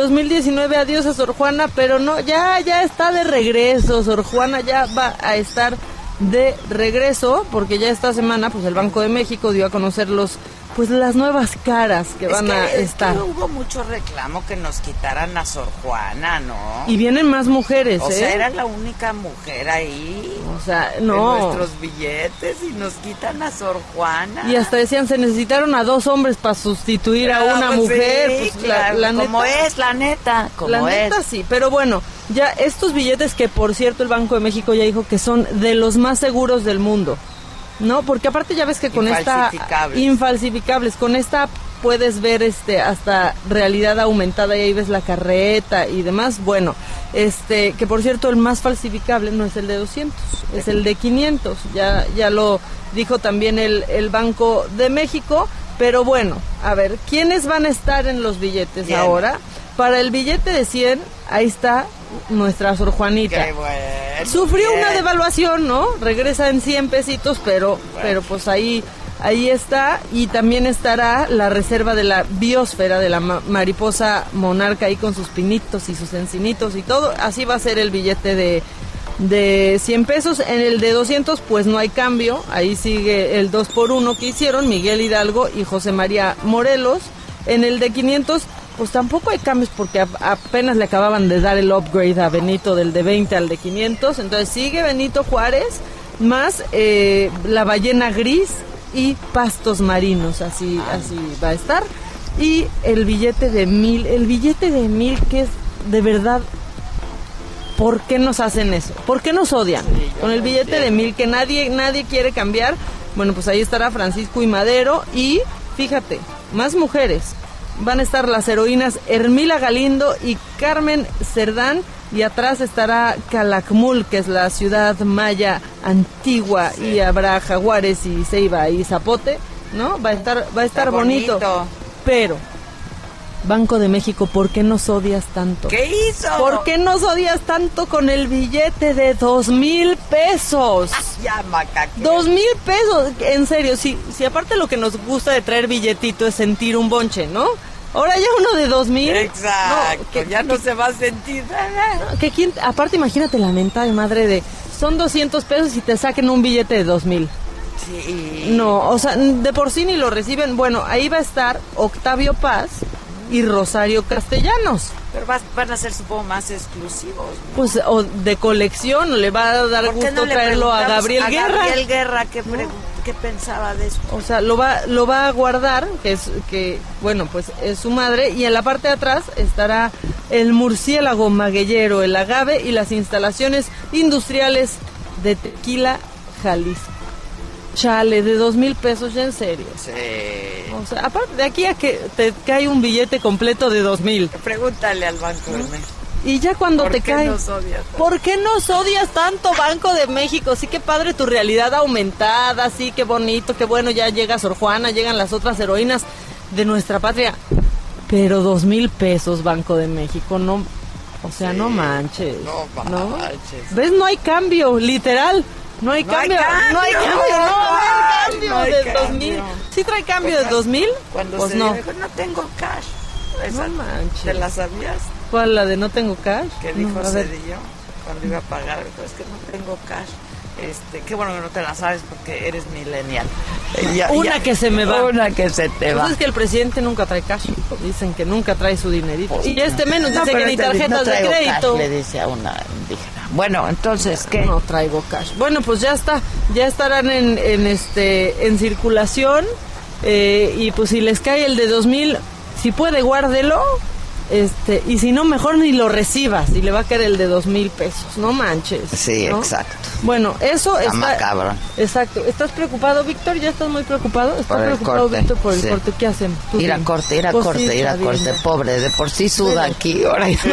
2019 adiós a Sor Juana, pero no, ya, ya está de regreso. Sor Juana ya va a estar de regreso porque ya esta semana pues el Banco de México dio a conocer los pues las nuevas caras que Es van que- a es que estar. hubo mucho reclamo que nos quitaran a Sor Juana, ¿no? Y vienen más mujeres, o ¿eh? sea, era la única mujer ahí. O sea, En no. nuestros billetes y nos quitan a Sor Juana. Y hasta decían, se necesitaron a dos hombres para sustituir a Ah, una pues mujer. sí, pues, la- claro, la como neta- es, la neta. Como La neta es. sí, pero bueno, ya estos billetes que por cierto el Banco de México ya dijo que son de los más seguros del mundo. ¿No? Porque aparte ya ves que con esta Infalsificables. con esta puedes ver este hasta realidad aumentada y ahí ves la carreta y demás. Bueno, este que por cierto el más falsificable no es el de 200, es el de 500. Ya ya lo dijo también el el Banco de México, pero bueno, a ver, ¿quiénes van a estar en los billetes ahora? Para el billete de 100, ahí está nuestra Sor Juanita. Qué bueno. Sufrió bien. una devaluación, ¿no? Regresa en 100 pesitos, pero, pero pues ahí, ahí está. Y también estará la reserva de la biosfera de la ma- mariposa monarca ahí con sus pinitos y sus encinitos y todo. Así va a ser el billete de, de 100 pesos. En el de 200 pues no hay cambio. Ahí sigue el 2 por 1 que hicieron Miguel Hidalgo y José María Morelos. En el de 500 pues tampoco hay cambios porque apenas le acababan de dar el upgrade a Benito del de 20 al de 500. Entonces sigue Benito Juárez más eh, la ballena gris y pastos marinos. Así, así va a estar. Y el billete de mil, el billete de mil que es de verdad ¿Por qué nos hacen eso? ¿Por qué nos odian? Con el billete de mil que nadie, nadie quiere cambiar. Bueno, pues ahí estará Francisco y Madero. Y fíjate, más mujeres. Van a estar las heroínas Hermila Galindo y Carmen Cerdán. Y atrás estará Calakmul, que es la ciudad maya antigua. Y habrá jaguares y ceiba y zapote. ¿No? Va a estar, va a estar bonito. Pero, Banco de México, ¿por qué nos odias tanto? ¿Qué hizo? ¿Por qué nos odias tanto con el billete de dos mil pesos? Ya, macaque. Dos mil pesos, en serio, si, si aparte lo que nos gusta de traer billetito es sentir un bonche, ¿no? Ahora ya uno de dos mil. Exacto. No, que, ya no se va a sentir que quién- aparte imagínate la mentada de madre de, son 200 pesos y te saquen un billete de dos mil. Sí. No, o sea, de por sí ni lo reciben. Bueno, ahí va a estar Octavio Paz y Rosario Castellanos. Pero vas- van a ser, supongo, más exclusivos. Pues, o de colección, le va a dar ¿Por qué gusto no traerlo a Gabriel a Guerra. Gabriel Guerra, ¿qué, pre- qué pensaba de eso? O sea, lo va, lo va a guardar, que es, que, bueno, pues es su madre, y en la parte de atrás estará el murciélago magueyero, el agave y las instalaciones industriales de Tequila, Jalisco. Chale, de dos mil pesos, ya en serio. Sí. O sea, aparte de aquí a que te cae un billete completo de dos mil. Pregúntale al Banco de México. Y ya cuando ¿Por te cae. nos odias tanto? ¿Por qué nos odias tanto, Banco de México? Sí, que padre tu realidad aumentada, sí, qué bonito, qué bueno, ya llega Sor Juana, llegan las otras heroínas de nuestra patria. Pero dos mil pesos, Banco de México, no. O sea, no manches. no manches. ¿Ves? No hay cambio, literal. No hay No cambio, no hay cambio, no, no hay cambio no hay de cambio. dos mil. ¿Sí trae cambio de dos mil? Cuando Pues se no. dijo, no tengo cash. Esa, No manches. ¿Te la sabías? ¿Cuál, la de no tengo cash? que No, dijo ver. Cedillo cuando iba a pagar, dijo, es que no tengo cash. Este, qué bueno que no te la sabes porque eres millennial. Eh, ya- Una ya- que se me va. Una que se te va. Pues es que el presidente nunca trae cash. Dicen que nunca trae su dinerito. y este menos No, dice que ni tarjetas no de crédito. cash, le dice a una indígena. Bueno, entonces, ¿qué? No traigo cash. Bueno, pues ya está. Ya estarán en, en este en circulación. eh, y pues si les cae el de 2000, si puede, guárdelo. Este, y si no, mejor ni lo recibas. Y le va a caer el de dos mil pesos. No manches. Sí, ¿no? exacto. Bueno, eso Está está. macabrón. Exacto. ¿Estás preocupado, Víctor? ¿Ya estás muy preocupado? ¿Estás Por preocupado, Víctor, por el sí. corte? ¿Qué hacen? Ir a corte, ir a corte, ir a corte. Pobre, de por sí suda aquí. Ahora